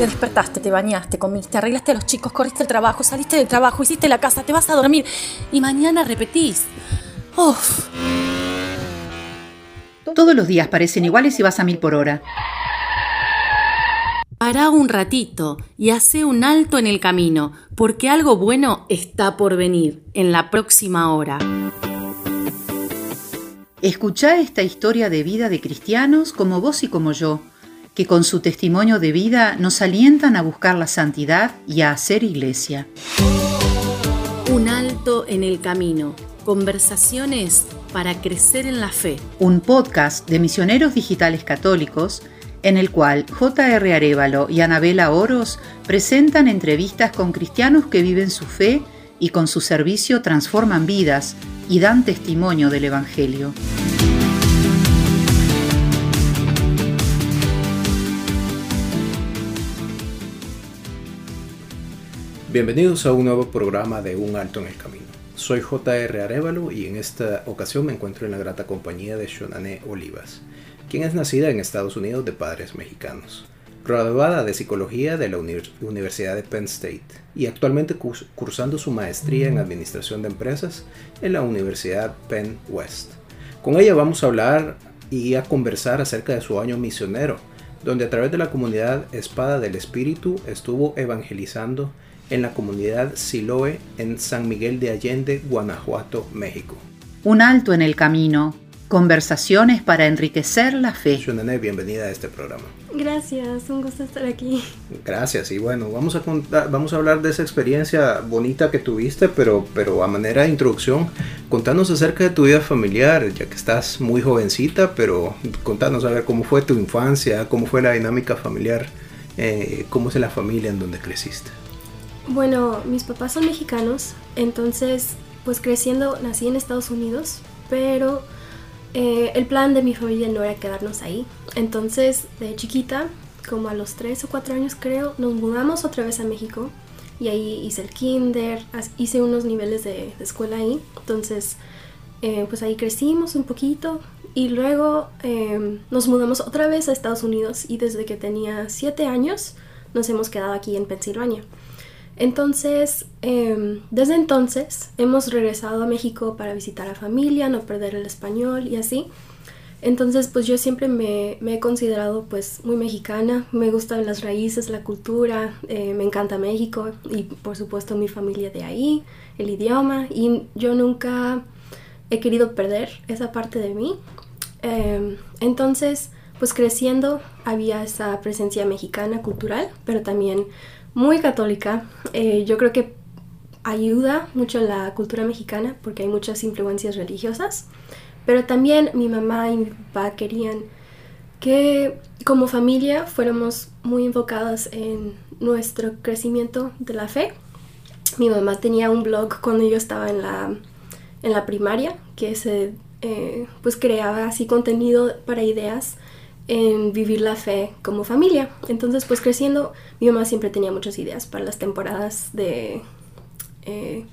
Te despertaste, te bañaste, comiste, arreglaste a los chicos, corriste el trabajo, saliste del trabajo, hiciste la casa, te vas a dormir y mañana repetís. Uf. Todos los días parecen iguales y vas a mil por hora. Pará un ratito y hace un alto en el camino, porque algo bueno está por venir en la próxima hora. Escuchá esta historia de vida de cristianos como vos y como yo, que con su testimonio de vida nos alientan a buscar la santidad y a hacer iglesia. Un alto en el camino. Conversaciones para crecer en la fe. Un podcast de misioneros digitales católicos en el cual J.R. Arevalo y Anabela Oros presentan entrevistas con cristianos que viven su fe y con su servicio transforman vidas y dan testimonio del Evangelio. Bienvenidos a un nuevo programa de Un Alto en el Camino. Soy J.R. Arevalo y en esta ocasión me encuentro en la grata compañía de Shonane Olivas, quien es nacida en Estados Unidos de padres mexicanos, graduada de psicología de la Universidad de Penn State y actualmente cursando su maestría en administración de empresas en la Universidad Penn West. Con ella vamos a hablar y a conversar acerca de su año misionero, donde a través de la comunidad Espada del Espíritu estuvo evangelizando en la comunidad Siloe en San Miguel de Allende, Guanajuato, México. Un alto en el camino. Conversaciones para enriquecer la fe. Shunane, bienvenida a este programa. Gracias, un gusto estar aquí. Gracias, y bueno, vamos a contar, vamos a hablar de esa experiencia bonita que tuviste, pero, pero a manera de introducción, contanos acerca de tu vida familiar, ya que estás muy jovencita, pero contanos a ver cómo fue tu infancia, cómo fue la dinámica familiar, eh, cómo es la familia en donde creciste. Bueno, mis papás son mexicanos, entonces pues creciendo nací en Estados Unidos, pero eh, el plan de mi familia no era quedarnos ahí. Entonces de chiquita, como a los 3 o 4 años creo, nos mudamos otra vez a México y ahí hice el kinder, hice unos niveles de, escuela ahí. Entonces eh, pues ahí crecimos un poquito y luego em, nos mudamos otra vez a Estados Unidos y desde que tenía 7 años nos hemos quedado aquí en Pensilvania. Entonces, em, desde entonces hemos regresado a México para visitar a familia, no perder el español y así. Entonces, pues yo siempre me, he considerado pues muy mexicana, me gustan las raíces, la cultura, eh, me encanta México y por supuesto mi familia de ahí, el idioma y yo nunca he querido perder esa parte de mí. Em, entonces, pues creciendo había esa presencia mexicana cultural, pero también muy católica. Eh, yo creo que ayuda mucho la cultura mexicana porque hay muchas influencias religiosas, pero también mi mamá y mi papá querían que como familia fuéramos muy enfocadas en nuestro crecimiento de la fe. Mi mamá tenía un blog cuando yo estaba en la, en la primaria que se eh, pues creaba así contenido para ideas en vivir la fe como familia. Entonces, pues creciendo, mi mamá siempre tenía muchas ideas para las temporadas de eh,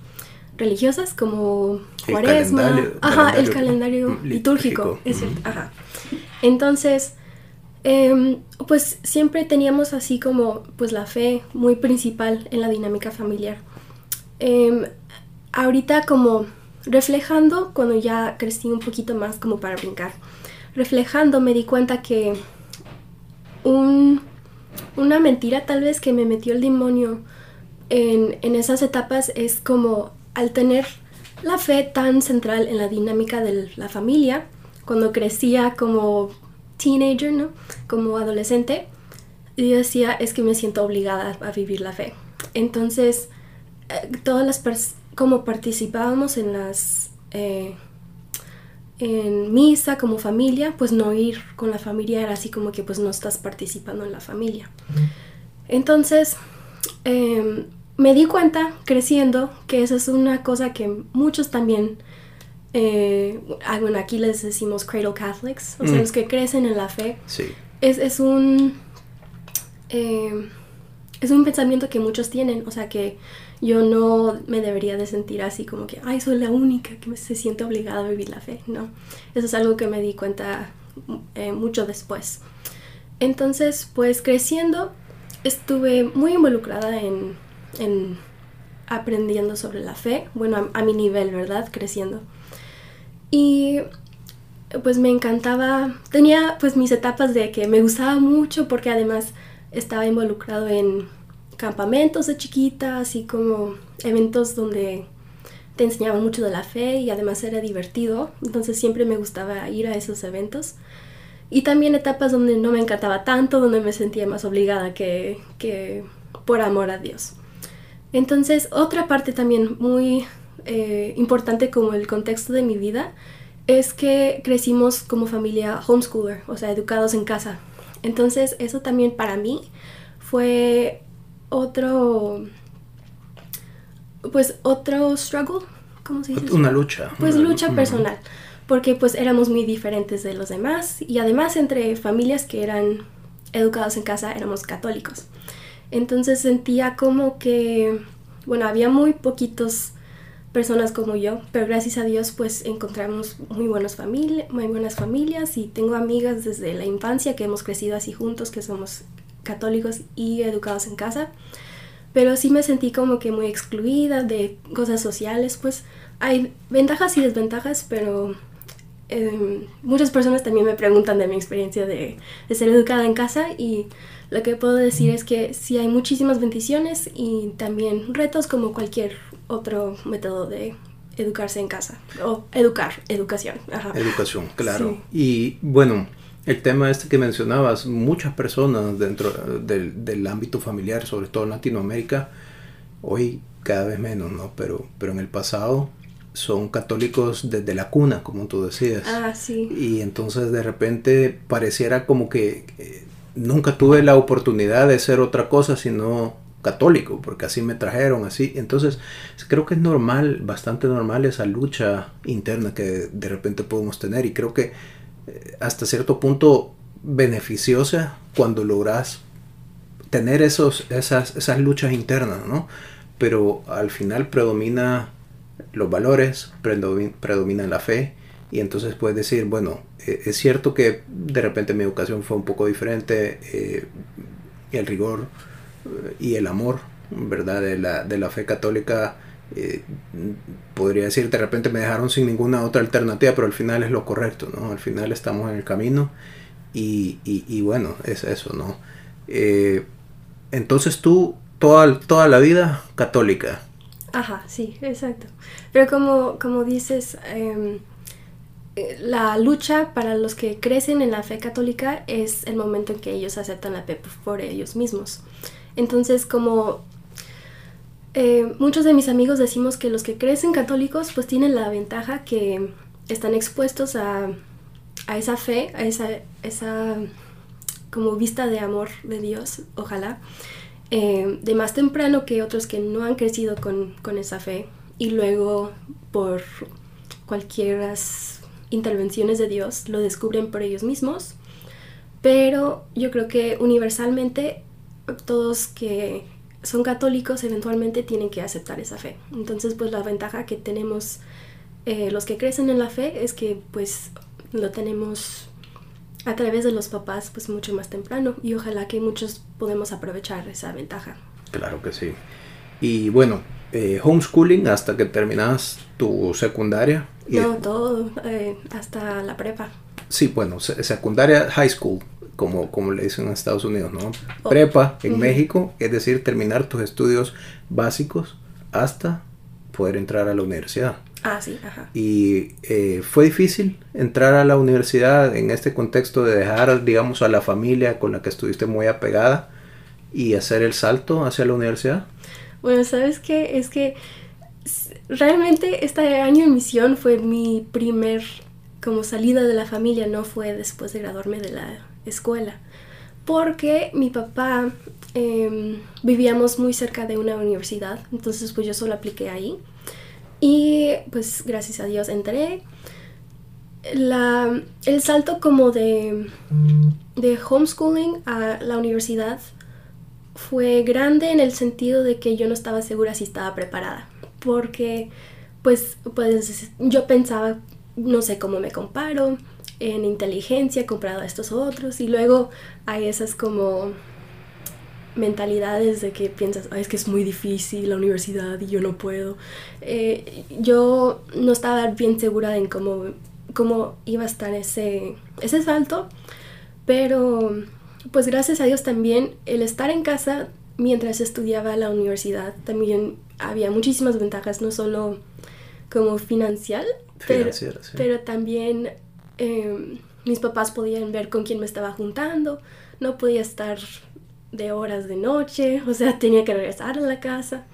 religiosas como cuaresma, ajá, el calendario litúrgico, es ajá. Entonces, em, pues siempre teníamos así como pues la fe muy principal en la dinámica familiar. Em, ahorita como reflejando cuando ya crecí un poquito más como para brincar reflejando me di cuenta que una mentira tal vez que me metió el demonio en, esas etapas es como al tener la fe tan central en la dinámica de la familia, cuando crecía como teenager, ¿no? Como adolescente, yo decía, es que me siento obligada a vivir la fe. Entonces, eh, todas las, como participábamos en las eh, en misa como familia, pues no ir con la familia era así como que pues no estás participando en la familia. Entonces, em, me di cuenta creciendo que esa es una cosa que muchos también, eh, ah, bueno, aquí les decimos cradle Catholics, o sea, mm. los que crecen en la fe. Sí. Es, es un... Eh, es un pensamiento que muchos tienen, o sea que yo no me debería de sentir así como que, ay, soy la única que se siente obligada a vivir la fe, no. Eso es algo que me di cuenta eh, mucho después. Entonces, pues creciendo, estuve muy involucrada en, en aprendiendo sobre la fe, bueno, a, a, mi nivel, ¿verdad? Creciendo. Y pues me encantaba, tenía pues mis etapas de que me gustaba mucho porque además estaba involucrado en campamentos de chiquita, así como eventos donde te enseñaban mucho de la fe y además era divertido, entonces siempre me gustaba ir a esos eventos. Y también etapas donde no me encantaba tanto, donde me sentía más obligada que, que por amor a Dios. Entonces, otra parte también muy eh, importante como el contexto de mi vida es que crecimos como familia homeschooler, o sea, educados en casa. Entonces, eso también para mí fue otro, pues otro struggle, ¿cómo se dice? Una lucha. Pues lucha personal, porque pues éramos muy diferentes de los demás y además entre familias que eran educados en casa éramos católicos. Entonces sentía como que, bueno, había muy poquitos personas como yo, pero gracias a Dios pues encontramos muy buenas, familias muy buenas familias y tengo amigas desde la infancia que hemos crecido así juntos, que somos católicos y educados en casa, pero sí me sentí como que muy excluida de cosas sociales, pues hay ventajas y desventajas, pero eh, muchas personas también me preguntan de mi experiencia de, de ser educada en casa y lo que puedo decir es que sí hay muchísimas bendiciones y también retos como cualquier otro método de educarse en casa o educar, educación. Ajá. Educación, claro. Sí. Y bueno, el tema este que mencionabas, muchas personas dentro del, del, ámbito familiar, sobre todo en Latinoamérica, hoy cada vez menos, ¿no? Pero, pero en el pasado son católicos desde la cuna, como tú decías. Ah, sí. Y entonces de repente pareciera como que eh, nunca tuve la oportunidad de ser otra cosa sino católico, porque así me trajeron, así. Entonces, creo que es normal, bastante normal esa lucha interna que de repente podemos tener y creo que hasta cierto punto beneficiosa cuando logras tener esos, esas, esas luchas internas, ¿no? Pero al final predomina los valores, predomina la fe y entonces puedes decir, bueno, eh, es cierto que de repente mi educación fue un poco diferente, eh, el rigor eh, y el amor, ¿verdad? De la, de la fe católica, eh, podría decir, de repente me dejaron sin ninguna otra alternativa, pero al final es lo correcto, ¿no? Al final estamos en el camino y, y, y bueno, es eso, ¿no? Eh, entonces tú, toda, toda la vida católica. Ajá, sí, exacto. Pero como, como dices, eh, la lucha para los que crecen en la fe católica es el momento en que ellos aceptan la fe por ellos mismos. Entonces, como eh, muchos de mis amigos decimos que los que crecen católicos pues tienen la ventaja que están expuestos a, a esa fe, a esa, esa como vista de amor de Dios, ojalá, eh, de más temprano que otros que no han crecido con, con esa fe y luego por cualquier intervenciones de Dios lo descubren por ellos mismos. Pero yo creo que universalmente todos que son católicos eventualmente tienen que aceptar esa fe. Entonces, pues la ventaja que tenemos eh, los que crecen en la fe es que pues lo tenemos a través de los papás pues mucho más temprano y ojalá que muchos podemos aprovechar esa ventaja. Claro que sí. Y bueno, eh, homeschooling hasta que terminas tu secundaria. No, todo, eh, hasta la prepa. Sí, bueno, secundaria, high school como, como le dicen en Estados Unidos, ¿no? Oh. Prepa en uh -huh. México, es decir, terminar tus estudios básicos hasta poder entrar a la universidad. Ah, sí, ajá. Y eh, fue difícil entrar a la universidad en este contexto de dejar, digamos, a la familia con la que estuviste muy apegada y hacer el salto hacia la universidad. Bueno, ¿sabes qué? Es que realmente este año en misión fue mi primer como salida de la familia, no fue después de graduarme de la escuela, porque mi papá eh, vivíamos muy cerca de una universidad, entonces pues yo solo apliqué ahí y pues gracias a Dios entré. La, el salto como de, de homeschooling a la universidad fue grande en el sentido de que yo no estaba segura si estaba preparada, porque pues, pues yo pensaba, no sé cómo me comparo, en inteligencia comparado a estos otros y luego hay esas como mentalidades de que piensas, es que es muy difícil la universidad y yo no puedo. Eh, yo no estaba bien segura en cómo, cómo iba a estar ese, ese salto, pero pues gracias a Dios también el estar en casa mientras estudiaba la universidad también había muchísimas ventajas, no solo como financial, pero, pero también em, mis papás podían ver con quién me estaba juntando, no podía estar de horas de noche, o sea, tenía que regresar a la casa.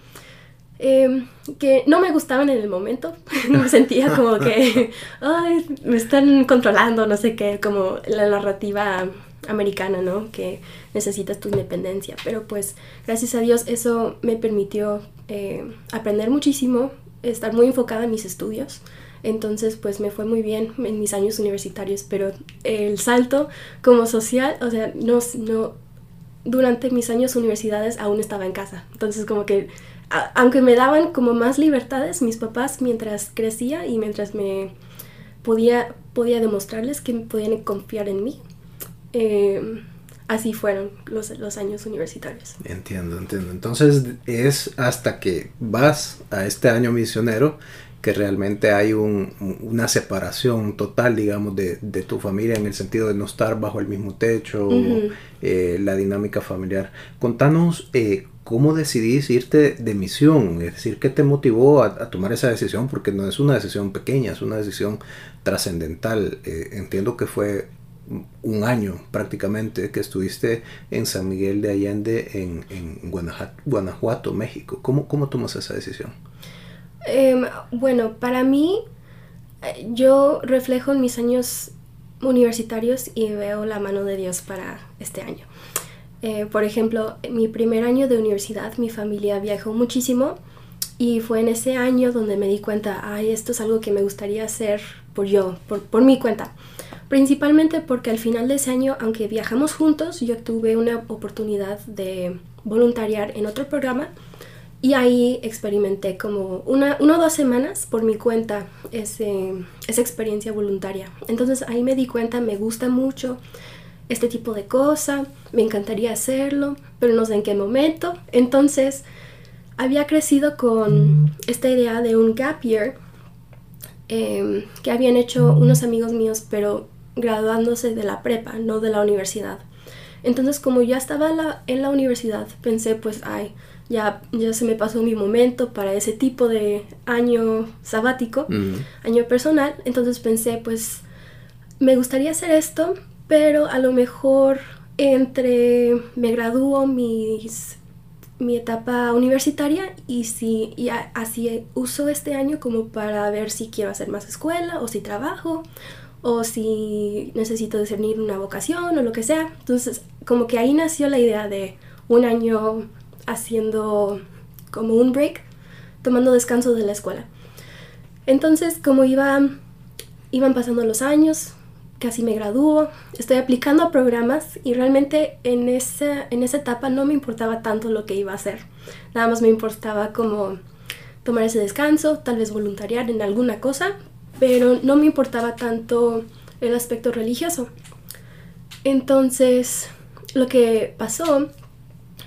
Em, que no me gustaban en el momento, me sentía como que Ay, me están controlando, no sé qué, como la narrativa americana, ¿no? Que necesitas tu independencia, pero pues gracias a Dios eso me permitió eh, aprender muchísimo, estar muy enfocada en mis estudios. Entonces, pues me fue muy bien en mis años universitarios, pero el salto como social, o sea, no, no, durante mis años universidades aún estaba en casa. Entonces, como que, aunque me daban como más libertades mis papás mientras crecía y mientras me podía, podía demostrarles que podían confiar en mí, eh, así fueron los, los años universitarios. Entiendo, entiendo. Entonces es hasta que vas a este año misionero que realmente hay una separación total, digamos, de, tu familia en el sentido de no estar bajo el mismo techo, eh, la dinámica familiar. Contanos eh, cómo decidís irte de misión, es decir, qué te motivó a, tomar esa decisión, porque no es una decisión pequeña, es una decisión trascendental. Eh, entiendo que fue un año prácticamente que estuviste en San Miguel de Allende, en, en Guanajuato, México. ¿Cómo, ¿Cómo tomas esa decisión? Em, bueno, para mí, eh, yo reflejo en mis años universitarios y veo la mano de Dios para este año. Eh, por ejemplo, mi primer año de universidad, mi familia viajó muchísimo y fue en ese año donde me di cuenta, ay, esto es algo que me gustaría hacer por yo, por mi cuenta. Principalmente porque al final de ese año, aunque viajamos juntos, yo tuve una oportunidad de voluntariar en otro programa y ahí experimenté como una, o dos semanas por mi cuenta ese, esa experiencia voluntaria. Entonces ahí me di cuenta, me gusta mucho este tipo de cosa, me encantaría hacerlo, pero no sé en qué momento. Entonces había crecido con esta idea de un gap year em, que habían hecho unos amigos míos, pero graduándose de la prepa, no de la universidad. Entonces, como ya estaba en la universidad, pensé, pues, ay, ya, ya se me pasó mi momento para ese tipo de año sabático, año personal. Entonces pensé, pues, me gustaría hacer esto, pero a lo mejor entre me gradúo mis, mi etapa universitaria y si y así uso este año como para ver si quiero hacer más escuela o si trabajo o si necesito discernir una vocación o lo que sea. Entonces, como que ahí nació la idea de un año haciendo como un break, tomando descanso de la escuela. Entonces, como iba, iban pasando los años, casi me graduó, estoy aplicando a programas y realmente en esa, en esa etapa no me importaba tanto lo que iba a hacer. Nada más me importaba como tomar ese descanso, tal vez voluntariar en alguna cosa, pero no me importaba tanto el aspecto religioso. Entonces, lo que pasó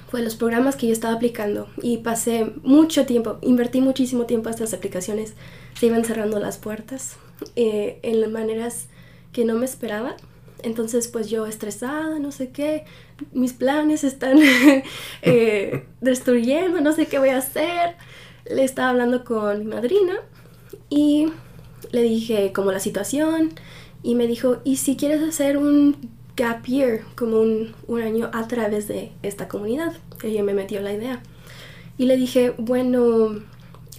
fue los programas que yo estaba aplicando y pasé mucho tiempo, invertí muchísimo tiempo a estas aplicaciones, se iban cerrando las puertas eh, en maneras que no me esperaba. Entonces, pues yo estresada, no sé qué, mis planes están eh, destruyendo, no sé qué voy a hacer. Le estaba hablando con mi madrina y le dije como la situación y me dijo, ¿y si quieres hacer un gap year, como un, un año a través de esta comunidad? Ella me metió la idea. Y le dije, bueno,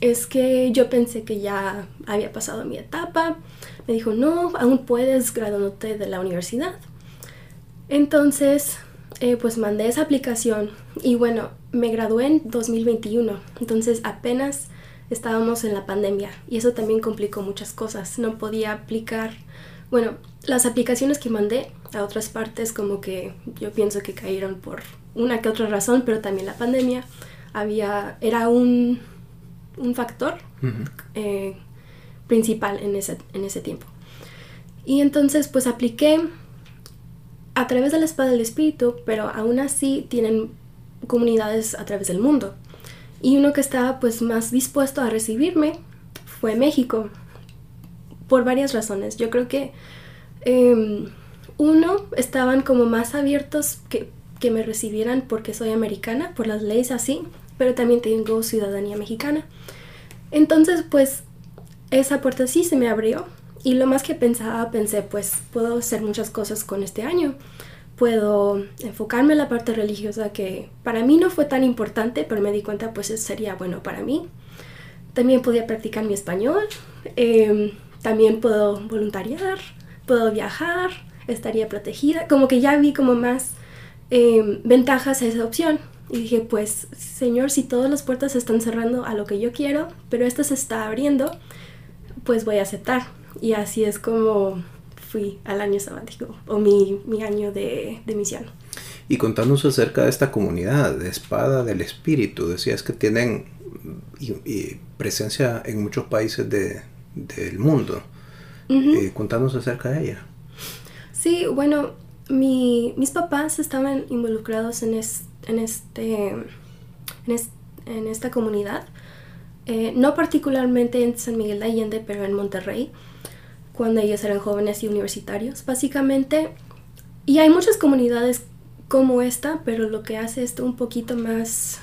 es que yo pensé que ya había pasado mi etapa. Me dijo, no, aún puedes graduarte de la universidad. Entonces, eh, pues mandé esa aplicación y bueno, me gradué en 2021. Entonces apenas estábamos en la pandemia y eso también complicó muchas cosas. No podía aplicar, bueno, las aplicaciones que mandé a otras partes como que yo pienso que cayeron por una que otra razón, pero también la pandemia había, era un, un factor eh, principal en ese, en ese tiempo. Y entonces pues apliqué a través de la espada del espíritu, pero aún así tienen comunidades a través del mundo. Y uno que estaba pues más dispuesto a recibirme fue México, por varias razones. Yo creo que em, uno, estaban como más abiertos que, que me recibieran porque soy americana, por las leyes así, pero también tengo ciudadanía mexicana. Entonces, pues, esa puerta sí se me abrió y lo más que pensaba, pensé, pues, puedo hacer muchas cosas con este año. Puedo enfocarme en la parte religiosa que para mí no fue tan importante, pero me di cuenta, pues, sería bueno para mí. También podía practicar mi español. Em, también puedo voluntariar, puedo viajar, estaría protegida. Como que ya vi como más em, ventajas a esa opción. Y dije, pues, Señor, si todas las puertas se están cerrando a lo que yo quiero, pero esta se está abriendo, pues voy a aceptar. Y así es como fui al año sabático o mi, mi año de, de, misión. Y contanos acerca de esta comunidad de Espada del Espíritu. Decías que tienen y, presencia en muchos países de, del mundo. Uh contanos acerca de ella. Sí, bueno, mi, mis papás estaban involucrados en, en, este, en, esta comunidad. Eh, no particularmente en San Miguel de Allende, pero en Monterrey, cuando ellos eran jóvenes y universitarios, básicamente. Y hay muchas comunidades como esta, pero lo que hace esto un poquito más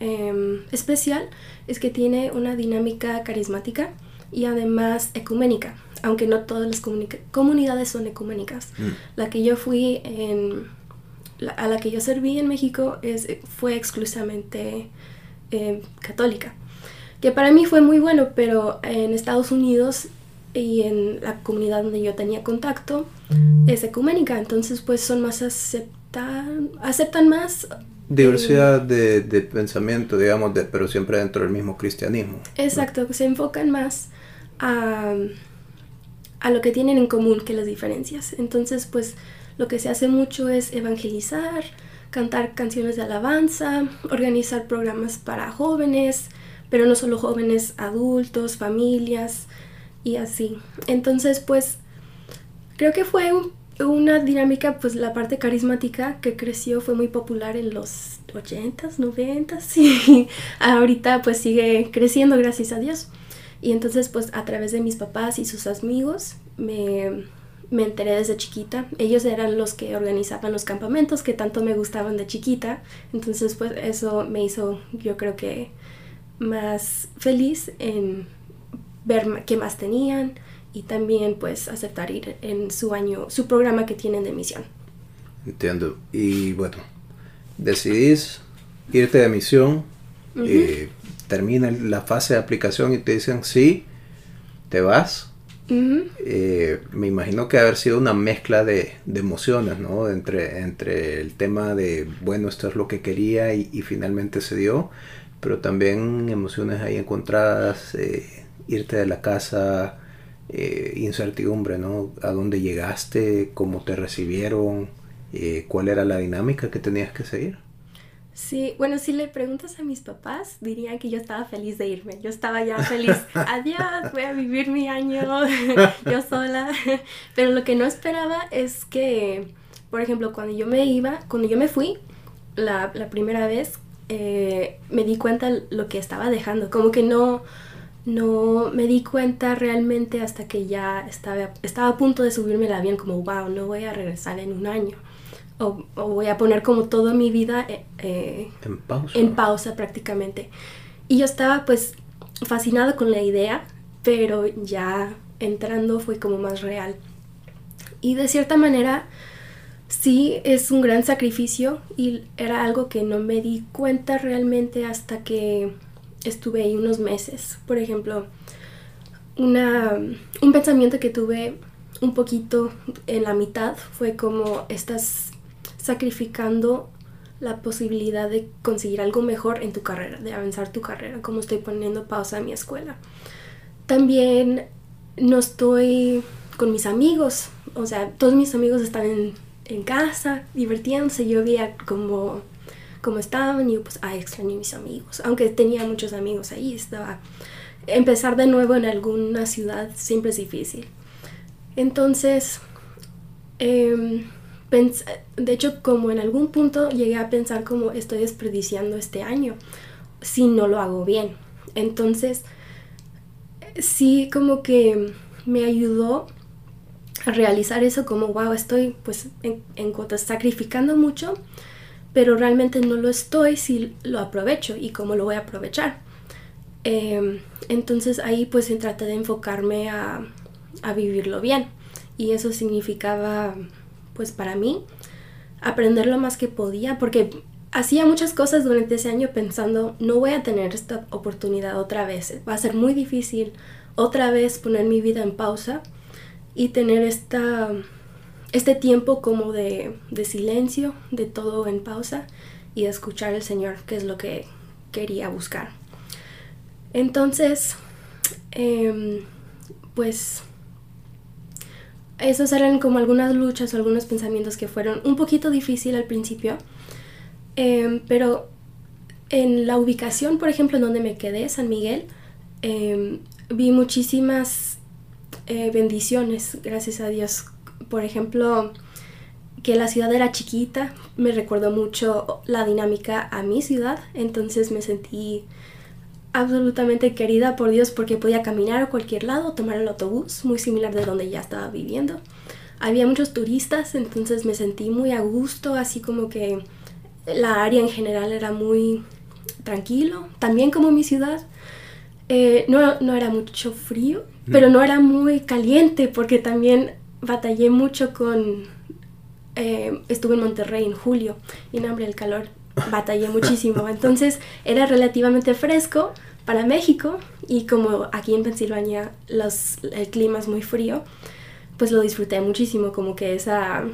em, especial es que tiene una dinámica carismática y además ecuménica, aunque no todas las comunidades son ecuménicas. Mm. La que yo fui en, a la que yo serví en México es, fue exclusivamente eh, católica, que para mí fue muy bueno, pero en Estados Unidos y en la comunidad donde yo tenía contacto es ecuménica, entonces pues son más aceptan, aceptan más Diversidad eh, de, pensamiento, digamos, de, pero siempre dentro del mismo cristianismo. Exacto, se enfocan más a, a, lo que tienen en común que las diferencias. Entonces, pues lo que se hace mucho es evangelizar, cantar canciones de alabanza, organizar programas para jóvenes, pero no solo jóvenes, adultos, familias y así. Entonces, pues creo que fue un una dinámica, pues la parte carismática que creció fue muy popular en los 80s, 90s y ahorita pues sigue creciendo gracias a Dios. Y entonces pues a través de mis papás y sus amigos me, me enteré desde chiquita. Ellos eran los que organizaban los campamentos que tanto me gustaban de chiquita. Entonces pues eso me hizo yo creo que más feliz en ver qué más tenían y también pues aceptar ir en su año, su programa que tienen de misión. Entiendo. Y bueno, decidís irte de misión, eh, termina la fase de aplicación y te dicen sí, te vas. Eh, me imagino que haber sido una mezcla de, de, emociones, ¿no? Entre, entre el tema de, bueno, esto es lo que quería y, finalmente se dio, pero también emociones ahí encontradas, eh, irte de la casa, eh, incertidumbre, ¿no? A dónde llegaste, cómo te recibieron, cuál era la dinámica que tenías que seguir. Sí, bueno, si le preguntas a mis papás, dirían que yo estaba feliz de irme. Yo estaba ya feliz. Adiós, voy a vivir mi año yo sola. Pero lo que no esperaba es que, por ejemplo, cuando yo me iba, cuando yo me fui la, la primera vez, eh, me di cuenta lo que estaba dejando. Como que no, no me di cuenta realmente hasta que ya estaba, estaba a punto de subirme el avión como, wow, no voy a regresar en un año. O, voy a poner como toda mi vida eh, eh, en, pausa. en pausa prácticamente. Y yo estaba pues fascinada con la idea, pero ya entrando fue como más real. Y de cierta manera sí es un gran sacrificio y era algo que no me di cuenta realmente hasta que estuve ahí unos meses. Por ejemplo, una, un pensamiento que tuve un poquito en la mitad fue como estás sacrificando la posibilidad de conseguir algo mejor en tu carrera, de avanzar tu carrera, como estoy poniendo pausa en mi escuela. También no estoy con mis amigos, o sea, todos mis amigos están en, en casa divirtiéndose, yo veía como cómo estaban y pues, ay, extrañé a mis amigos. Aunque tenía muchos amigos ahí, estaba... Empezar de nuevo en alguna ciudad siempre es difícil. Entonces, em, de hecho, como en algún punto llegué a pensar como estoy desperdiciando este año si no lo hago bien. Entonces, sí como que me ayudó a realizar eso como, wow, estoy pues en, en sacrificando mucho, pero realmente no lo estoy si lo aprovecho y cómo lo voy a aprovechar. Em, entonces ahí pues se trata de enfocarme a, a vivirlo bien y eso significaba pues para mí aprender lo más que podía porque hacía muchas cosas durante ese año pensando no voy a tener esta oportunidad otra vez va a ser muy difícil otra vez poner mi vida en pausa y tener esta, este tiempo como de, de silencio, de todo en pausa y escuchar al Señor, que es lo que quería buscar. Entonces, em, pues esos eran como algunas luchas o algunos pensamientos que fueron un poquito difícil al principio, em, pero en la ubicación, por ejemplo, en donde me quedé, San Miguel, em, vi muchísimas eh, bendiciones, gracias a Dios. Por ejemplo, que la ciudad era chiquita, me recordó mucho la dinámica a mi ciudad, entonces me sentí absolutamente querida por Dios porque podía caminar a cualquier lado, tomar el autobús, muy similar de donde ya estaba viviendo. Había muchos turistas, entonces me sentí muy a gusto, así como que la área en general era muy tranquilo, también como mi ciudad. Eh, no, no, era mucho frío, mm. pero no era muy caliente porque también batallé mucho con... Eh, estuve en Monterrey en julio y no, hombre, el calor batallé muchísimo. Entonces era relativamente fresco para México y como aquí en Pensilvania los, el clima es muy frío, pues lo disfruté muchísimo, como que esa...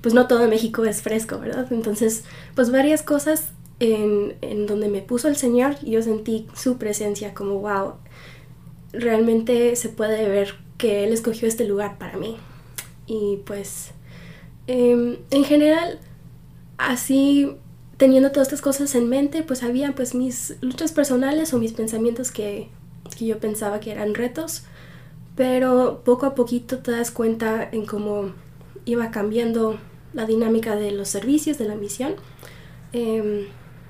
Pues no todo México es fresco, ¿verdad? Entonces, pues varias cosas en, donde me puso el Señor, yo sentí su presencia como, wow, realmente se puede ver que Él escogió este lugar para mí. Y pues, em, en general, así teniendo todas estas cosas en mente, pues había pues mis luchas personales o mis pensamientos que, que yo pensaba que eran retos, pero poco a poquito te das cuenta en cómo iba cambiando la dinámica de los servicios, de la misión. Em,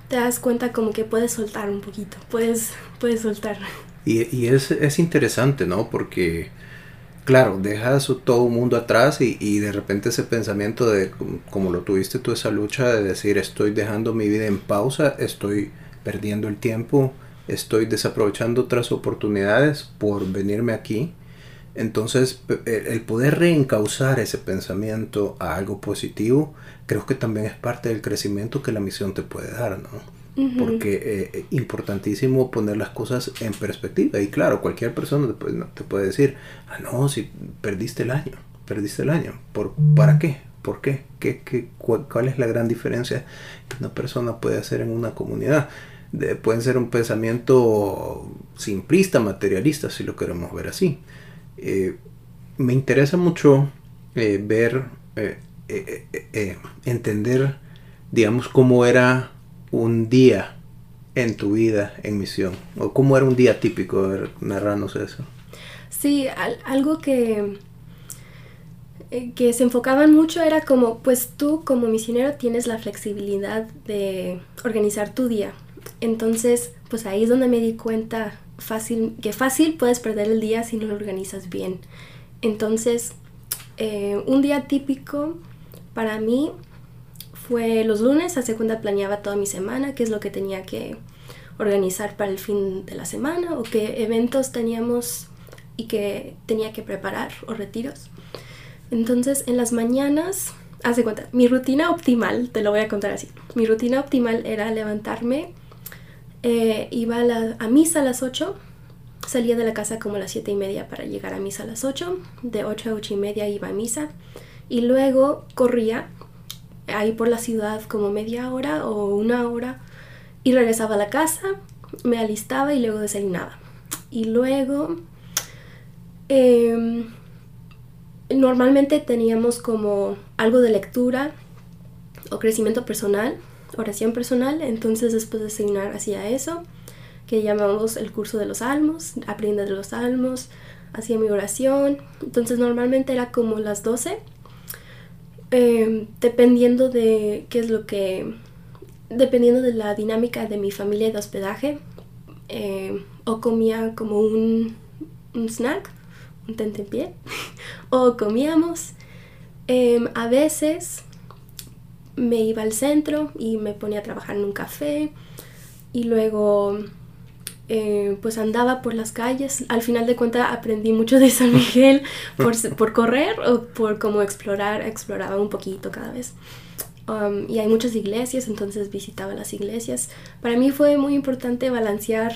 te das cuenta como que puedes soltar un poquito, puedes, puedes soltar. Y, y es, es, interesante, ¿no? Porque, claro, dejas todo un mundo atrás y, de repente ese pensamiento de, como lo tuviste tú, esa lucha de decir, estoy dejando mi vida en pausa, estoy perdiendo el tiempo, estoy desaprovechando otras oportunidades por venirme aquí. Entonces, el poder reencauzar ese pensamiento a algo positivo creo que también es parte del crecimiento que la misión te puede dar, ¿no? Porque es eh, eh, importantísimo poner las cosas en perspectiva. Y claro, cualquier persona te puede, te puede decir, ah, no, si perdiste el año, perdiste el año. ¿Por, ¿Para qué? ¿Por qué? ¿Qué, qué cuál, es la gran diferencia que una persona puede hacer en una comunidad? De, pueden ser un pensamiento simplista, materialista, si lo queremos ver así. Eh, me interesa mucho ver eh, eh, eh, entender, digamos, cómo era un día en tu vida en misión, o cómo era un día típico, ver, eso. Sí, algo que, que se enfocaban mucho era como, pues tú como misionero tienes la flexibilidad de organizar tu día. Entonces, pues ahí es donde me di cuenta fácil, que fácil puedes perder el día si no lo organizas bien. Entonces, un día típico para mí fue los lunes, a segunda planeaba toda mi semana, qué es lo que tenía que organizar para el fin de la semana o qué eventos teníamos y que tenía que preparar o retiros. Entonces en las mañanas, hace cuenta, mi rutina optimal, te lo voy a contar así, mi rutina optimal era levantarme, eh, iba a, a, misa a las 8, salía de la casa como a las 7 y media para llegar a misa a las 8, de 8 a 8 y media iba a misa, y luego corría ahí por la ciudad como media hora o una hora y regresaba a la casa, me alistaba y luego desayunaba. Y luego em, normalmente teníamos como algo de lectura o crecimiento personal, oración personal, entonces después de desayunar hacía eso, que llamamos el curso de los salmos, aprende de los salmos, hacía mi oración, entonces normalmente era como las 12 eh, dependiendo de qué es lo que, dependiendo de la dinámica de mi familia de hospedaje, eh, o comía como un, un snack, un tentempié, o comíamos. Em, a veces me iba al centro y me ponía a trabajar en un café y luego eh, pues andaba por las calles. Al final de cuentas aprendí mucho de San Miguel por, por correr o por como explorar, exploraba un poquito cada vez. Um, y hay muchas iglesias, entonces visitaba las iglesias. Para mí fue muy importante balancear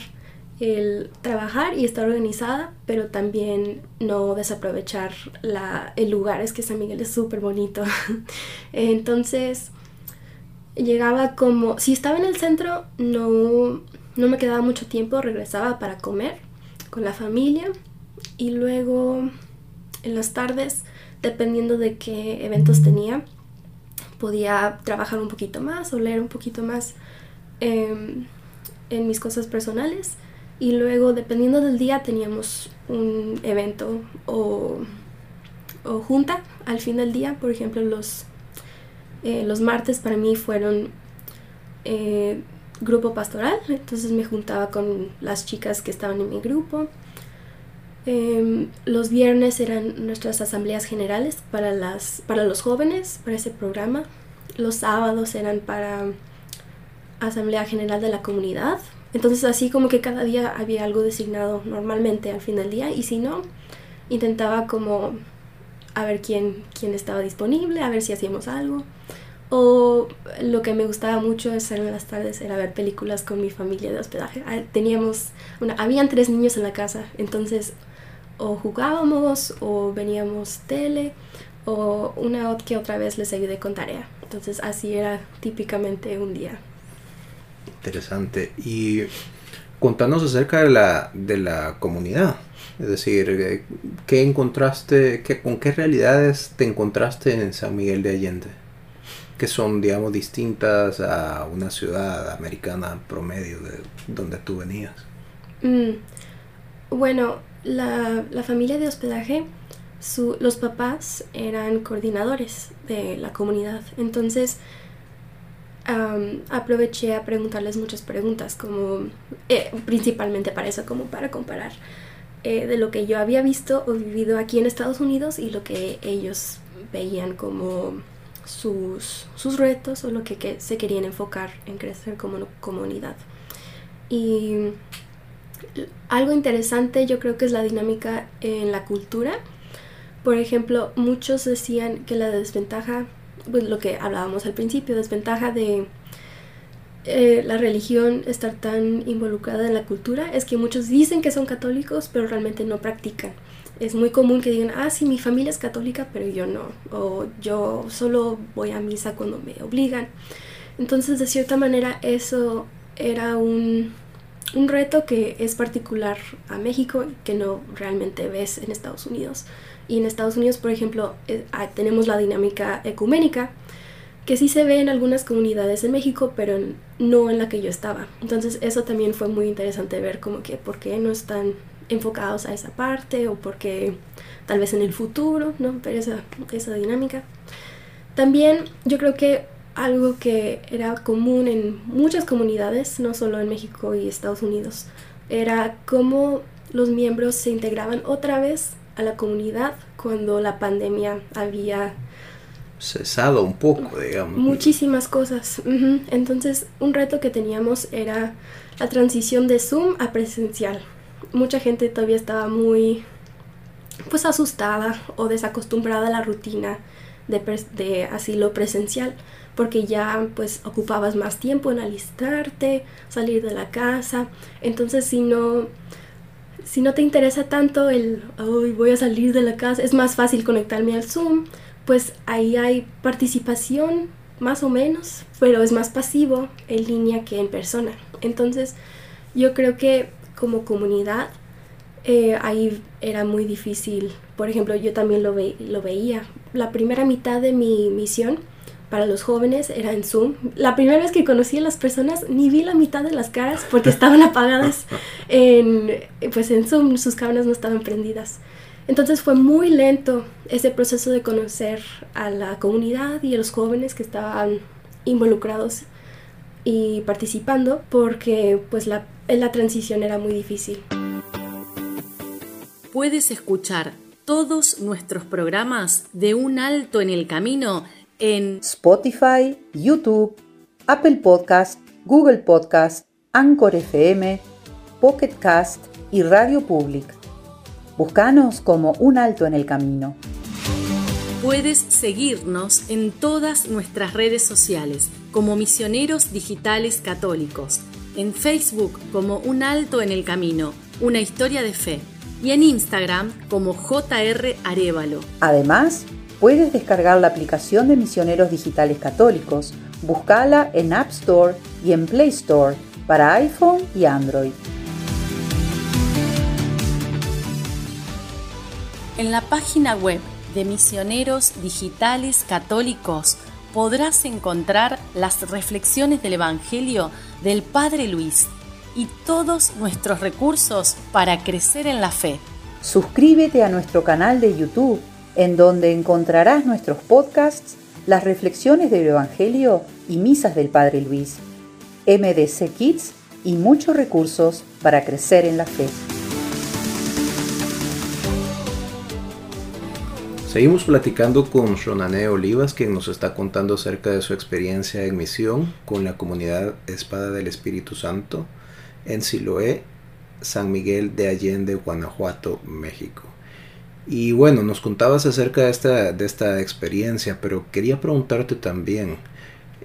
el trabajar y estar organizada, pero también no desaprovechar la, el lugar. Es que San Miguel es súper bonito. entonces llegaba como, si estaba en el centro, no no me quedaba mucho tiempo, regresaba para comer con la familia y luego en las tardes, dependiendo de qué eventos tenía, podía trabajar un poquito más o leer un poquito más em, en mis cosas personales. Y luego dependiendo del día teníamos un evento o, junta al fin del día, por ejemplo los, eh, los martes para mí fueron eh, grupo pastoral, entonces me juntaba con las chicas que estaban en mi grupo. Em, los viernes eran nuestras asambleas generales para, las, para los jóvenes, para ese programa. Los sábados eran para asamblea general de la comunidad. Entonces así como que cada día había algo designado normalmente al fin del día y si no, intentaba como a ver quién, quién estaba disponible, a ver si hacíamos algo. O lo que me gustaba mucho hacer en las tardes era ver películas con mi familia de hospedaje. Ah, teníamos, una, habían tres niños en la casa, entonces o jugábamos o veníamos tele o una que otra vez les ayudé con tarea. Entonces así era típicamente un día. Interesante. Y contanos acerca de la, de la comunidad. Es decir, eh, ¿qué encontraste, qué, con qué realidades te encontraste en San Miguel de Allende? Que son, digamos, distintas a una ciudad americana promedio de donde tú venías? Mm, bueno, la, la, familia de hospedaje, su, los papás eran coordinadores de la comunidad, entonces aproveché a preguntarles muchas preguntas, como eh, principalmente para eso, como para comparar eh, de lo que yo había visto o vivido aquí en Estados Unidos y lo que ellos veían como sus, sus retos o lo que, se querían enfocar en crecer como comunidad. Y algo interesante yo creo que es la dinámica en la cultura. Por ejemplo, muchos decían que la desventaja, pues lo que hablábamos al principio, desventaja de eh, la religión estar tan involucrada en la cultura es que muchos dicen que son católicos pero realmente no practican es muy común que digan, ah, sí, mi familia es católica, pero yo no, o yo solo voy a misa cuando me obligan. Entonces, de cierta manera, eso era un, un reto que es particular a México que no realmente ves en Estados Unidos. Y en Estados Unidos, por ejemplo, eh, ah, tenemos la dinámica ecuménica, que sí se ve en algunas comunidades en México, pero no en la que yo estaba. Entonces eso también fue muy interesante ver como que por qué no están enfocados a esa parte o porque tal vez en el futuro, ¿no? Pero esa, esa dinámica. También yo creo que algo que era común en muchas comunidades, no solo en México y Estados Unidos, era cómo los miembros se integraban otra vez a la comunidad cuando la pandemia había cesado un poco, digamos. Muchísimas cosas. Entonces, un reto que teníamos era la transición de Zoom a presencial mucha gente todavía estaba muy pues asustada o desacostumbrada a la rutina de, de asilo presencial porque ya pues ocupabas más tiempo en alistarte, salir de la casa. Entonces si no si no te interesa tanto el hoy voy a salir de la casa, es más fácil conectarme al Zoom, pues ahí hay participación más o menos, pero es más pasivo en línea que en persona. Entonces yo creo que como comunidad, eh, ahí era muy difícil. Por ejemplo, yo también lo, lo veía. La primera mitad de mi misión para los jóvenes era en Zoom. La primera vez que conocí a las personas ni vi la mitad de las caras porque estaban apagadas en, pues en Zoom, sus cámaras no estaban prendidas. Entonces fue muy lento ese proceso de conocer a la comunidad y a los jóvenes que estaban involucrados y participando porque pues la, la transición era muy difícil. Puedes escuchar todos nuestros programas de un alto en el camino en Spotify, YouTube, Apple Podcast, Google Podcast, Anchor FM, Pocket Cast y Radio Public. Búscanos como Un Alto en el Camino. Puedes seguirnos en todas nuestras redes sociales como Misioneros Digitales Católicos, en Facebook como Un Alto en el Camino, una historia de fe, y en Instagram como JR Arevalo. Además, puedes descargar la aplicación de Misioneros Digitales Católicos, buscala en App Store y en Play Store para iPhone y Android. En la página web de Misioneros Digitales Católicos podrás encontrar las reflexiones del Evangelio del Padre Luis y todos nuestros recursos para crecer en la fe. Suscríbete a nuestro canal de YouTube, en donde encontrarás nuestros podcasts, las reflexiones del Evangelio y misas del Padre Luis, MDC Kids y muchos recursos para crecer en la fe. Seguimos platicando con Shonane Olivas, quien nos está contando acerca de su experiencia en misión con la comunidad Espada del Espíritu Santo en Siloé, San Miguel de Allende, Guanajuato, México. Y bueno, nos contabas acerca de esta, de esta experiencia, pero quería preguntarte también,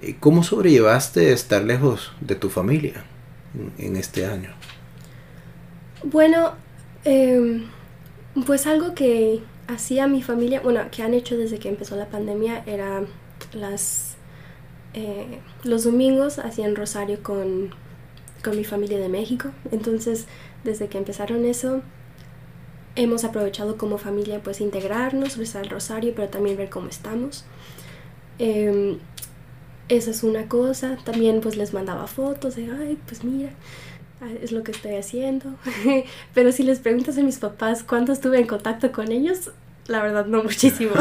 eh, ¿cómo sobrellevaste estar lejos de tu familia en, este año? Bueno, em, pues algo que hacía mi familia, bueno, que han hecho desde que empezó la pandemia, era. Eh, los domingos hacían rosario con, con mi familia de México. Entonces, desde que empezaron eso, hemos aprovechado como familia pues integrarnos, rezar el rosario, pero también ver cómo estamos. Eh, esa es una cosa. También pues les mandaba fotos de, ay, pues mira, es lo que estoy haciendo. pero si les preguntas a mis papás cuándo estuve en contacto con ellos, la verdad no muchísimo.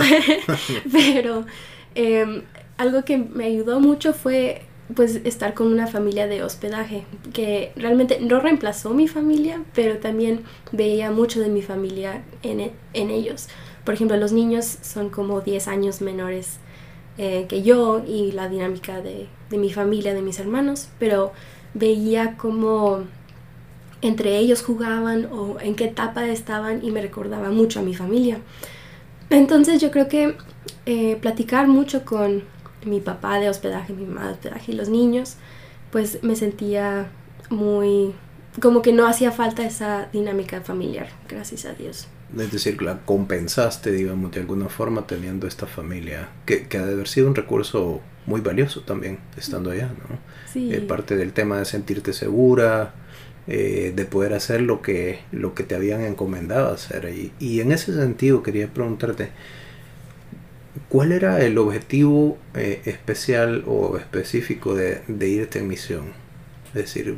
pero eh, algo que me ayudó mucho fue pues estar con una familia de hospedaje que realmente no reemplazó mi familia, pero también veía mucho de mi familia en, e, en ellos. Por ejemplo, los niños son como 10 años menores eh, que yo y la dinámica de, de, mi familia, de mis hermanos, pero veía como entre ellos jugaban o en qué etapa estaban y me recordaba mucho a mi familia. Entonces yo creo que eh, platicar mucho con mi papá de hospedaje, mi mamá de hospedaje y los niños, pues me sentía muy como que no hacía falta esa dinámica familiar, gracias a Dios. Es decir, la compensaste, digamos, de alguna forma teniendo esta familia, que, que ha de haber sido un recurso muy valioso también, estando allá, ¿no? Sí. Eh, parte del tema de sentirte segura, eh, de poder hacer lo que, lo que te habían encomendado hacer. Y, y en ese sentido quería preguntarte, ¿Cuál era el objetivo eh, especial o específico de, de, irte en misión? Es decir,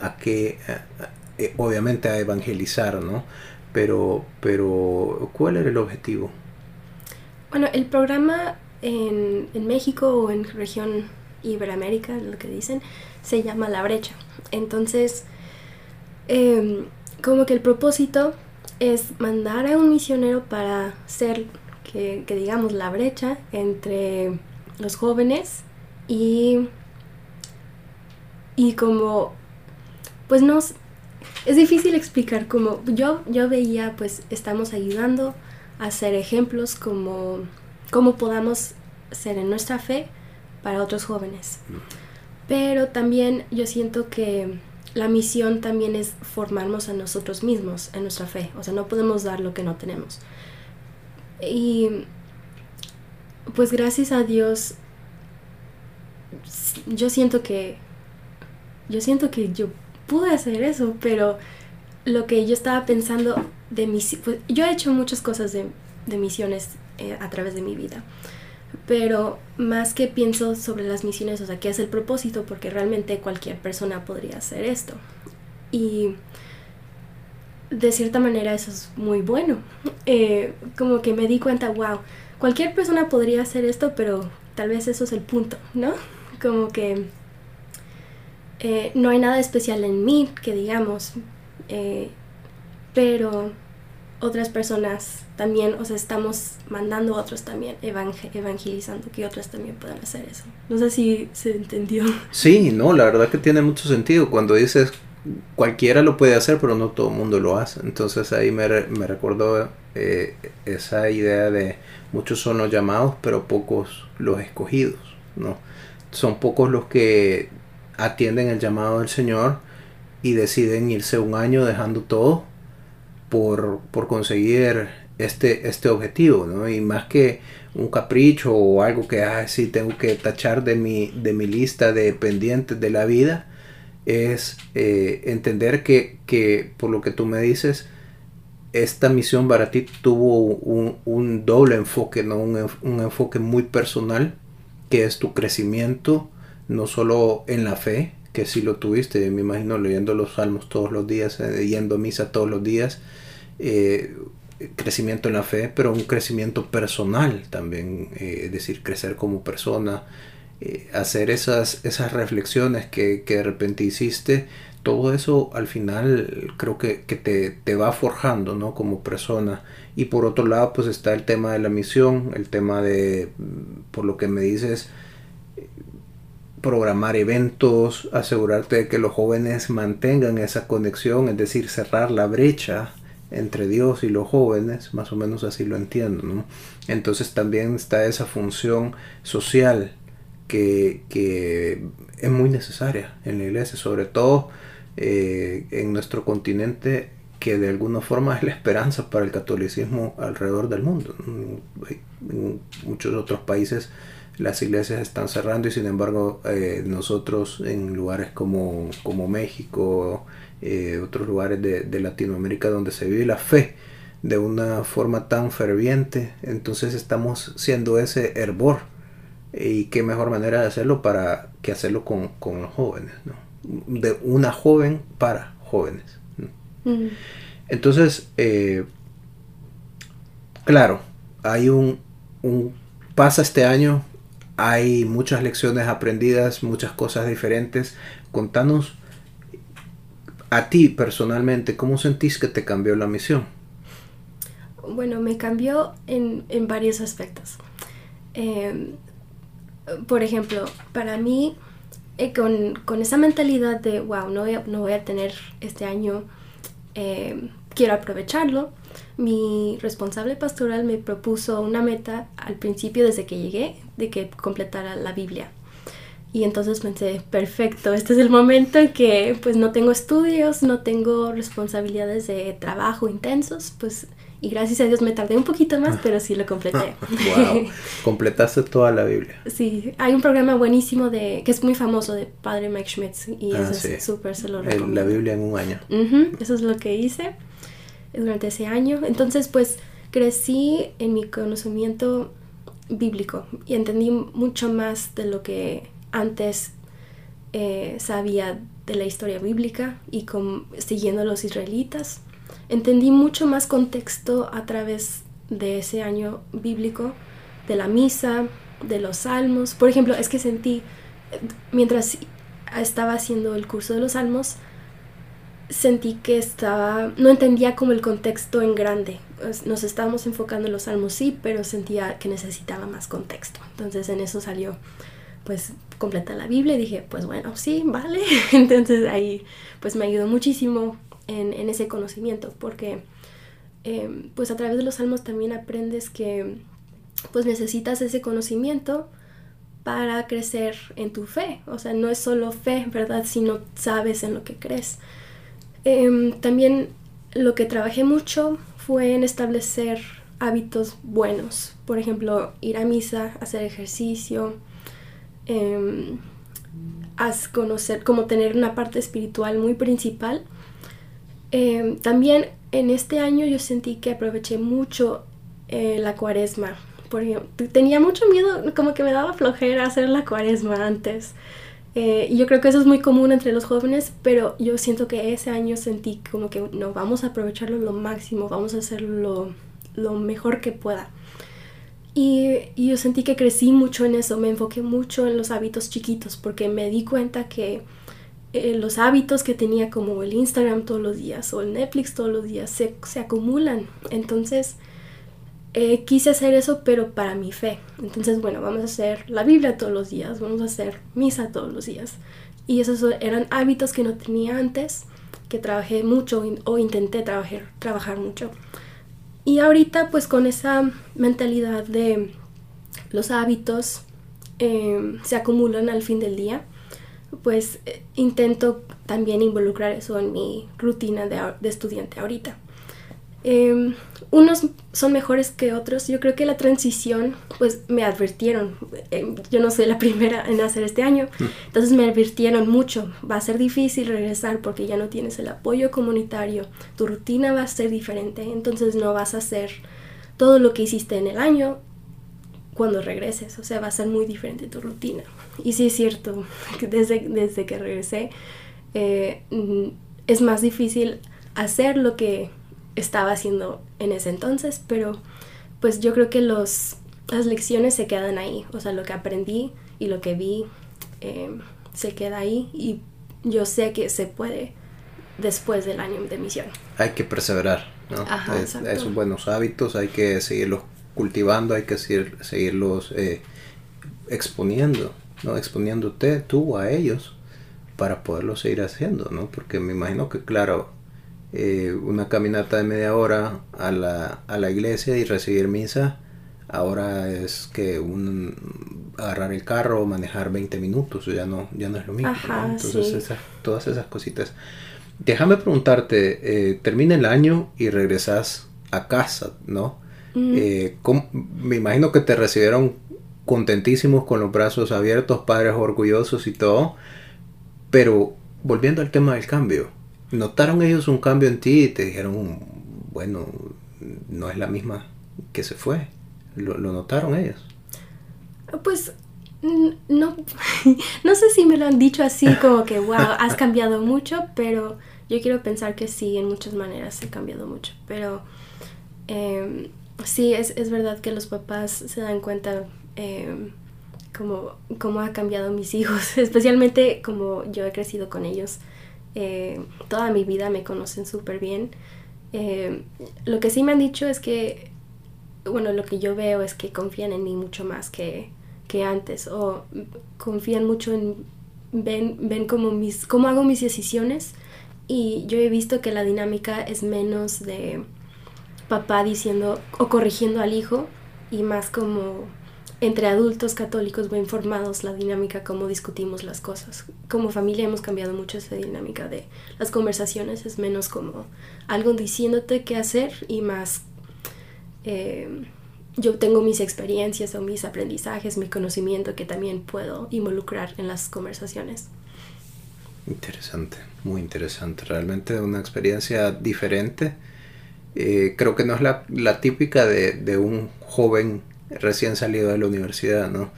a qué, eh, obviamente a evangelizar, ¿no? Pero, pero, ¿cuál era el objetivo? Bueno, el programa en, en México o en región Iberoamérica, lo que dicen, se llama La Brecha. Entonces, eh, como que el propósito es mandar a un misionero para ser que, digamos la brecha entre los jóvenes y, y como, pues no, es difícil explicar como yo, yo veía pues estamos ayudando a hacer ejemplos como cómo podamos ser en nuestra fe para otros jóvenes. Pero también yo siento que la misión también es formarnos a nosotros mismos en nuestra fe. O sea, no podemos dar lo que no tenemos. Y pues gracias a Dios, yo siento que, yo siento que yo pude hacer eso, pero lo que yo estaba pensando de mis, pues, yo he hecho muchas cosas de, de misiones eh, a través de mi vida, pero más que pienso sobre las misiones, o sea, qué es el propósito, porque realmente cualquier persona podría hacer esto. Y de cierta manera eso es muy bueno. Eh, como que me di cuenta, wow, cualquier persona podría hacer esto, pero tal vez eso es el punto, ¿no? Como que eh, no hay nada especial en mí, que digamos, eh, pero otras personas también, o sea, estamos mandando a otros también, evangelizando que otras también puedan hacer eso. No sé si se entendió. Sí, no, la verdad que tiene mucho sentido cuando dices cualquiera lo puede hacer, pero no todo el mundo lo hace. Entonces ahí me, me recordó eh, esa idea de muchos son los llamados, pero pocos los escogidos, ¿no? Son pocos los que atienden el llamado del Señor y deciden irse un año dejando todo por, por conseguir este, este objetivo, ¿no? Y más que un capricho o algo que, ah, tengo que tachar de mi, de mi lista de pendientes de la vida, es eh, entender que, que, por lo que tú me dices, esta misión para ti tuvo un, doble enfoque, ¿no? Un, un, enfoque muy personal, que es tu crecimiento, no solo en la fe, que sí lo tuviste, me imagino leyendo los salmos todos los días, eh, yendo a misa todos los días, eh, crecimiento en la fe, pero un crecimiento personal también, es decir, crecer como persona, eh, hacer esas, esas reflexiones que, de repente hiciste, todo eso al final creo que, te, va forjando ¿no? como persona. Y por otro lado, pues está el tema de la misión, el tema de, por lo que me dices, programar eventos, asegurarte de que los jóvenes mantengan esa conexión, es decir, cerrar la brecha entre Dios y los jóvenes, más o menos así lo entiendo. Entonces también está esa función social que, es muy necesaria en la iglesia, sobre todo eh, en nuestro continente que de alguna forma es la esperanza para el catolicismo alrededor del mundo. En muchos otros países las iglesias están cerrando y sin embargo eh, nosotros en lugares como, como México, eh, otros lugares de, de, Latinoamérica donde se vive la fe de una forma tan ferviente, entonces estamos siendo ese hervor y qué mejor manera de hacerlo para que hacerlo con, los jóvenes, ¿no? De una joven para jóvenes. Mm. Entonces, eh, claro, hay un, un, pasa este año, hay muchas lecciones aprendidas, muchas cosas diferentes. Contanos a ti personalmente, ¿cómo sentís que te cambió la misión? Bueno, me cambió en, en varios aspectos. Eh, por ejemplo, para mí, eh, con, esa mentalidad de, wow, no voy a, no voy a tener este año, eh, quiero aprovecharlo, mi responsable pastoral me propuso una meta al principio desde que llegué, de que completara la Biblia. Y entonces pensé, perfecto, este es el momento en que pues no tengo estudios, no tengo responsabilidades de trabajo intensos, pues y gracias a Dios me tardé un poquito más, pero sí lo completé. wow. Completaste toda la Biblia. Sí, hay un programa buenísimo de que es muy famoso de Padre Mike Schmitz y ah, eso es súper se lo recomiendo. La Biblia en un año. eso es lo que hice durante ese año. Entonces, pues crecí en mi conocimiento bíblico y entendí mucho más de lo que antes eh, sabía de la historia bíblica y con, siguiendo a los israelitas entendí mucho más contexto a través de ese año bíblico, de la misa, de los salmos. Por ejemplo, es que sentí, mientras estaba haciendo el curso de los salmos, sentí que estaba, no entendía como el contexto en grande. Nos estábamos enfocando en los salmos, sí, pero sentía que necesitaba más contexto. Entonces en eso salió, pues, completa la Biblia y dije, pues bueno, sí, vale. Entonces ahí, pues me ayudó muchísimo en, ese conocimiento, porque em, pues a través de los salmos también aprendes que pues necesitas ese conocimiento para crecer en tu fe. O sea, no es solo fe, ¿verdad? Sino sabes en lo que crees. Em, también lo que trabajé mucho fue en establecer hábitos buenos. Por ejemplo, ir a misa, hacer ejercicio, eh, conocer, como tener una parte espiritual muy principal Em, también en este año yo sentí que aproveché mucho eh, la cuaresma. Porque tenía mucho miedo, como que me daba flojera hacer la cuaresma antes. Eh, y yo creo que eso es muy común entre los jóvenes, pero yo siento que ese año sentí como que no, vamos a aprovecharlo lo máximo, vamos a hacerlo lo mejor que pueda. Y, yo sentí que crecí mucho en eso, me enfoqué mucho en los hábitos chiquitos, porque me di cuenta que eh, los hábitos que tenía como el Instagram todos los días o el Netflix todos los días se, se acumulan. Entonces eh, quise hacer eso, pero para mi fe. Entonces, bueno, vamos a hacer la Biblia todos los días, vamos a hacer misa todos los días. Y esos eran hábitos que no tenía antes, que trabajé mucho o intenté trabajar, trabajar mucho. Y ahorita pues con esa mentalidad de los hábitos eh, se acumulan al fin del día, pues eh, intento también involucrar eso en mi rutina de, estudiante ahorita. Em, unos son mejores que otros. Yo creo que la transición, pues me advirtieron. Em, yo no soy la primera en hacer este año, mm. entonces me advirtieron mucho. Va a ser difícil regresar porque ya no tienes el apoyo comunitario. Tu rutina va a ser diferente, entonces no vas a hacer todo lo que hiciste en el año cuando regreses. O sea, va a ser muy diferente tu rutina. Y sí es cierto, desde, desde que regresé eh, mm, es más difícil hacer lo que estaba haciendo en ese entonces, pero pues yo creo que los, las lecciones se quedan ahí, o sea, lo que aprendí y lo que vi eh, se queda ahí y yo sé que se puede después del año de misión. Hay que perseverar, ¿no? Ajá, es, esos buenos hábitos hay que seguirlos cultivando, hay que seguir, seguirlos eh, exponiendo. ¿no? exponiéndote tú a ellos para poderlo seguir haciendo, ¿no? Porque me imagino que, claro, eh, una caminata de media hora a la, a la iglesia y recibir misa, ahora es que un, agarrar el carro o manejar 20 minutos, ya no, ya no es lo mismo. Entonces, todas esas cositas. Déjame preguntarte, eh, termina el año y regresas a casa, ¿no? Mm. Eh, me imagino que te recibieron contentísimos con los brazos abiertos, padres orgullosos y todo. Pero volviendo al tema del cambio, ¿notaron ellos un cambio en ti y te dijeron, bueno, no es la misma que se fue? ¿Lo, notaron ellos? Pues no, no sé si me lo han dicho así como que, wow, has cambiado mucho, pero yo quiero pensar que sí, en muchas maneras he cambiado mucho. Pero em, sí, es, es verdad que los papás se dan cuenta eh, como, ha cambiado mis hijos, especialmente como yo he crecido con ellos. Eh, toda mi vida me conocen súper bien. Eh, lo que sí me han dicho es que, bueno, lo que yo veo es que confían en mí mucho más que, que antes o confían mucho en, ven, ven como mis, cómo hago mis decisiones y yo he visto que la dinámica es menos de papá diciendo o corrigiendo al hijo y más como entre adultos católicos bien formados la dinámica, cómo discutimos las cosas. Como familia hemos cambiado mucho esa dinámica de las conversaciones, es menos como algo diciéndote qué hacer y más eh, yo tengo mis experiencias o mis aprendizajes, mi conocimiento que también puedo involucrar en las conversaciones. Interesante, muy interesante. Realmente una experiencia diferente. Eh, creo que no es la, la típica de, de un joven recién salido de la universidad, ¿no?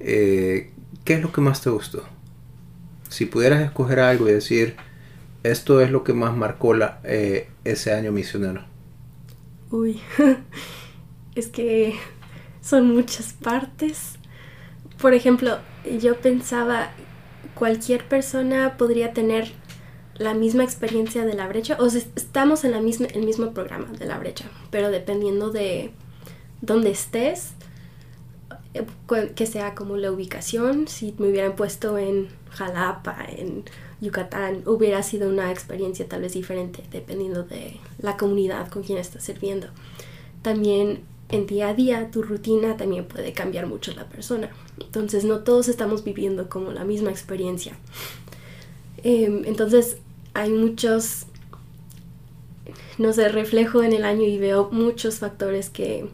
Eh, ¿Qué es lo que más te gustó? Si pudieras escoger algo y decir, esto es lo que más marcó la, eh, ese año misionero. Uy, es que son muchas partes. Por ejemplo, yo pensaba, cualquier persona podría tener la misma experiencia de la brecha, o sea, estamos en la misma, el mismo programa de la brecha, pero dependiendo de donde estés, eh, que sea como la ubicación, si me hubieran puesto en Jalapa, en Yucatán, hubiera sido una experiencia tal vez diferente, dependiendo de la comunidad con quien estás sirviendo. También en día a día tu rutina también puede cambiar mucho la persona. Entonces no todos estamos viviendo como la misma experiencia. Em, entonces hay muchos, no sé, reflejo en el año y veo muchos factores que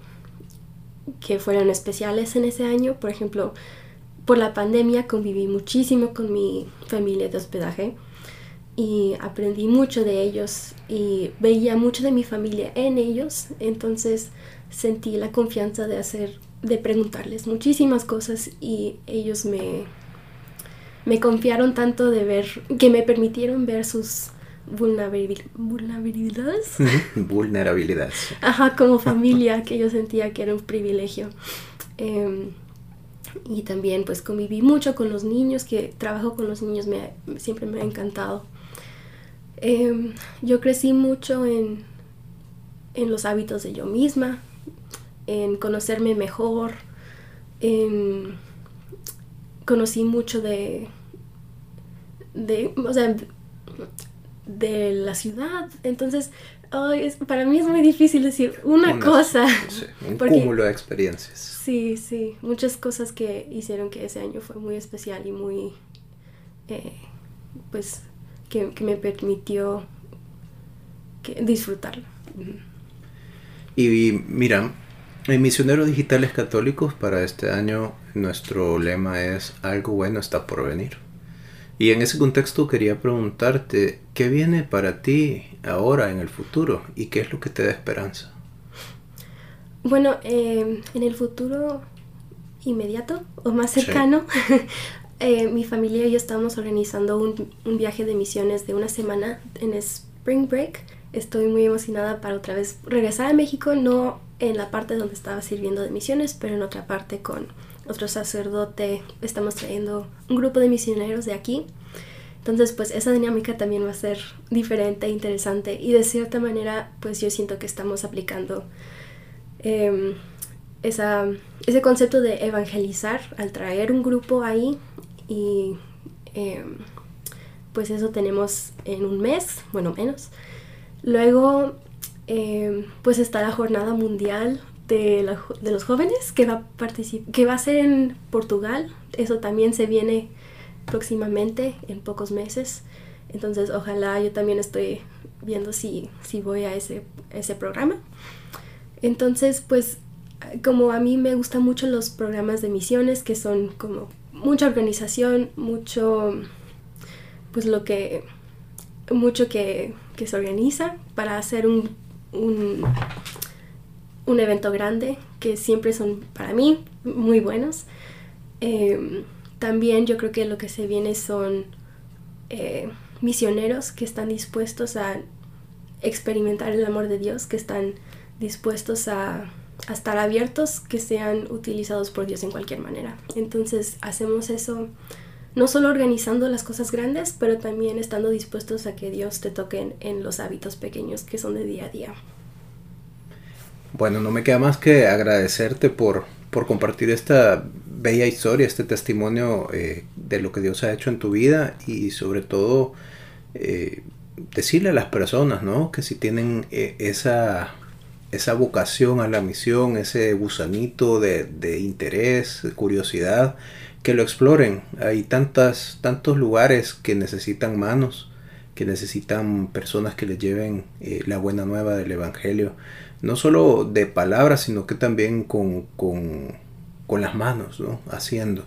que fueron especiales en ese año. Por ejemplo, por la pandemia conviví muchísimo con mi familia de hospedaje y aprendí mucho de ellos y veía mucho de mi familia en ellos. Entonces sentí la confianza de hacer, de preguntarles muchísimas cosas y ellos me, me confiaron tanto de ver, que me permitieron ver sus vulnerabilidades. vulnerabilidades. Ajá, como familia, que yo sentía que era un privilegio. Em, y también pues conviví mucho con los niños, que trabajo con los niños me, siempre me ha encantado. Em, yo crecí mucho en, en los hábitos de yo misma, en conocerme mejor, en, conocí mucho de, de, o sea, de la ciudad. Entonces, para mí es muy difícil decir una, cosa. un cúmulo de experiencias. Sí, sí, muchas cosas que hicieron que ese año fue muy especial y muy, eh, pues, que, me permitió que, disfrutarlo. Y mira, en Misioneros Digitales Católicos para este año nuestro lema es algo bueno está por venir. Y en ese contexto quería preguntarte, ¿qué viene para ti ahora en el futuro y qué es lo que te da esperanza? Bueno, em, en el futuro inmediato o más cercano, eh, mi familia y yo estamos organizando un, un, viaje de misiones de una semana en Spring Break. Estoy muy emocionada para otra vez regresar a México, no en la parte donde estaba sirviendo de misiones, pero en otra parte con otro sacerdote, estamos trayendo un grupo de misioneros de aquí. Entonces, pues esa dinámica también va a ser diferente, e interesante y de cierta manera, pues yo siento que estamos aplicando em, esa, ese concepto de evangelizar al traer un grupo ahí y em, pues eso tenemos en un mes, bueno, menos. Luego, em, pues está la jornada mundial de, los jóvenes que va, a que va a ser en Portugal. Eso también se viene próximamente, en pocos meses. Entonces, ojalá yo también estoy viendo si, si voy a ese, ese programa. Entonces, pues, como a mí me gustan mucho los programas de misiones, que son como mucha organización, mucho, pues lo que, mucho que, que se organiza para hacer un, un un evento grande que siempre son para mí muy buenos. Em, también yo creo que lo que se viene son eh, misioneros que están dispuestos a experimentar el amor de Dios, que están dispuestos a, a, estar abiertos, que sean utilizados por Dios en cualquier manera. Entonces hacemos eso no solo organizando las cosas grandes, pero también estando dispuestos a que Dios te toque en los hábitos pequeños que son de día a día. Bueno, no me queda más que agradecerte por, por compartir esta bella historia, este testimonio eh, de lo que Dios ha hecho en tu vida y sobre todo eh, decirle a las personas, ¿no? Que si tienen eh, esa, esa vocación a la misión, ese gusanito de, de interés, de curiosidad, que lo exploren. Hay tantas, tantos lugares que necesitan manos, que necesitan personas que les lleven la buena nueva del Evangelio no solo de palabras, sino que también con, las manos, ¿no? Haciendo.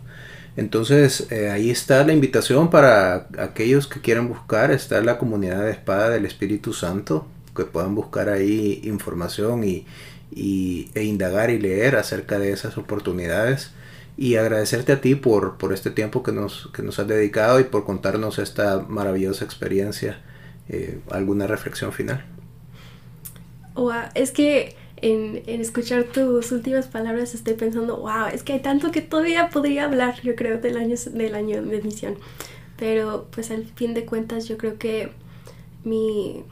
Entonces eh, ahí está la invitación para aquellos que quieran buscar, está la comunidad de espada del Espíritu Santo, que puedan buscar ahí información y, e indagar y leer acerca de esas oportunidades. Y agradecerte a ti por, por este tiempo que nos, que nos has dedicado y por contarnos esta maravillosa experiencia. Eh, ¿Alguna reflexión final? Es que en, escuchar tus últimas palabras estoy pensando, wow, es que hay tanto que todavía podría hablar, yo creo, del año, del año de misión. Pero pues al fin de cuentas yo creo que mi,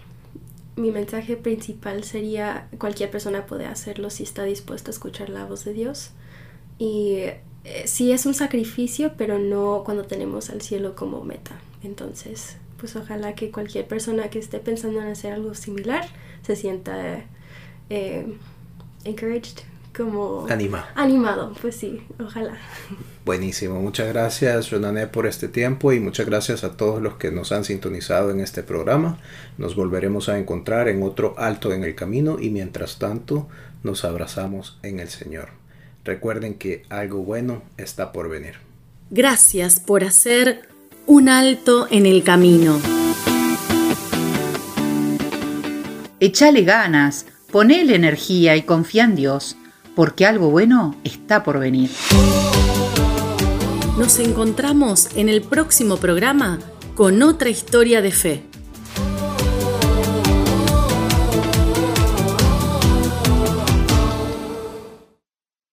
mi mensaje principal sería cualquier persona puede hacerlo si está dispuesta a escuchar la voz de Dios. Y eh, sí es un sacrificio, pero no cuando tenemos al cielo como meta. Entonces, pues ojalá que cualquier persona que esté pensando en hacer algo similar se sienta eh, encouraged, como animado. animado, pues sí, ojalá. Buenísimo, muchas gracias Jonané por este tiempo y muchas gracias a todos los que nos han sintonizado en este programa. Nos volveremos a encontrar en otro alto en el camino y mientras tanto nos abrazamos en el Señor. Recuerden que algo bueno está por venir. Gracias por hacer un alto en el camino. Echale ganas, ponele energía y confía en Dios, porque algo bueno está por venir. Nos encontramos en el próximo programa con otra historia de fe.